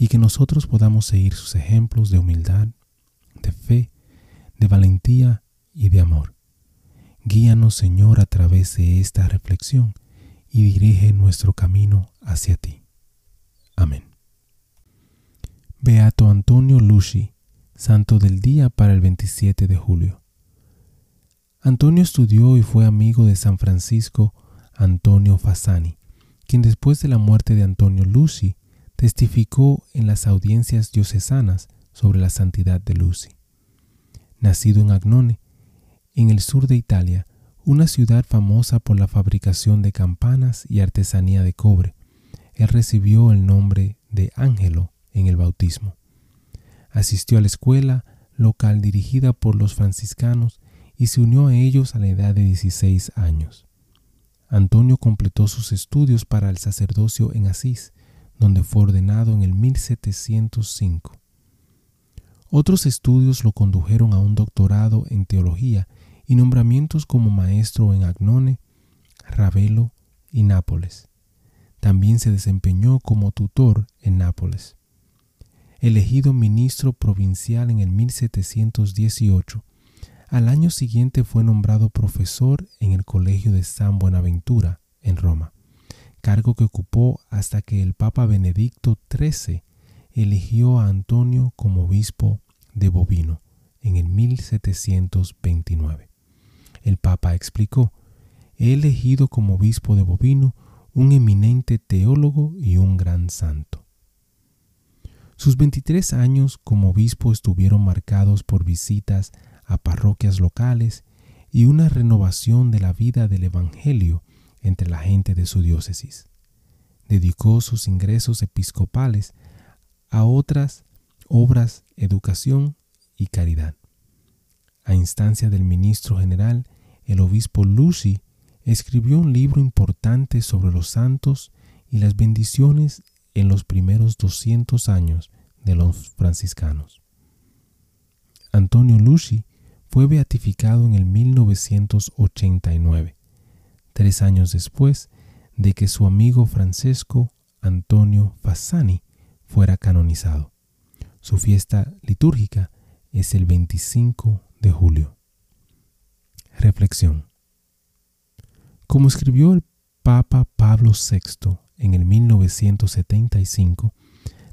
y que nosotros podamos seguir sus ejemplos de humildad, de fe, de valentía y de amor. Guíanos, Señor, a través de esta reflexión y dirige nuestro camino hacia ti. Amén. Beato Antonio Luci, santo del día para el 27 de julio. Antonio estudió y fue amigo de San Francisco Antonio Fasani, quien después de la muerte de Antonio Lucy testificó en las audiencias diocesanas sobre la santidad de Lucy. Nacido en Agnone, en el sur de Italia, una ciudad famosa por la fabricación de campanas y artesanía de cobre, él recibió el nombre de Ángelo en el bautismo. Asistió a la escuela local dirigida por los franciscanos y se unió a ellos a la edad de 16 años. Antonio completó sus estudios para el sacerdocio en Asís, donde fue ordenado en el 1705. Otros estudios lo condujeron a un doctorado en teología y nombramientos como maestro en Agnone, Ravelo y Nápoles. También se desempeñó como tutor en Nápoles. Elegido ministro provincial en el 1718, al año siguiente fue nombrado profesor en el Colegio de San Buenaventura, en Roma, cargo que ocupó hasta que el Papa Benedicto XIII eligió a Antonio como obispo de Bovino en el 1729. El Papa explicó, he elegido como obispo de Bovino un eminente teólogo y un gran santo. Sus 23 años como obispo estuvieron marcados por visitas a parroquias locales y una renovación de la vida del Evangelio entre la gente de su diócesis. Dedicó sus ingresos episcopales a otras obras, educación y caridad. A instancia del ministro general, el obispo Lucy escribió un libro importante sobre los santos y las bendiciones en los primeros 200 años de los franciscanos. Antonio Lucy fue beatificado en el 1989, tres años después de que su amigo Francesco Antonio Fassani fuera canonizado. Su fiesta litúrgica es el 25 de julio. Reflexión. Como escribió el Papa Pablo VI en el 1975,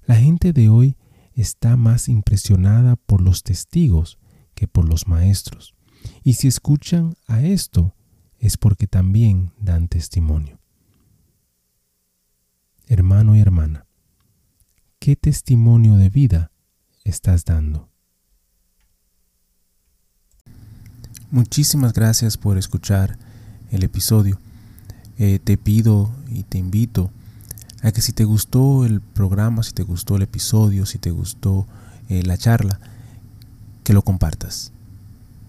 la gente de hoy está más impresionada por los testigos que por los maestros. Y si escuchan a esto, es porque también dan testimonio. Hermano y hermana, ¿qué testimonio de vida estás dando? Muchísimas gracias por escuchar el episodio. Eh, te pido y te invito a que si te gustó el programa, si te gustó el episodio, si te gustó eh, la charla, que lo compartas.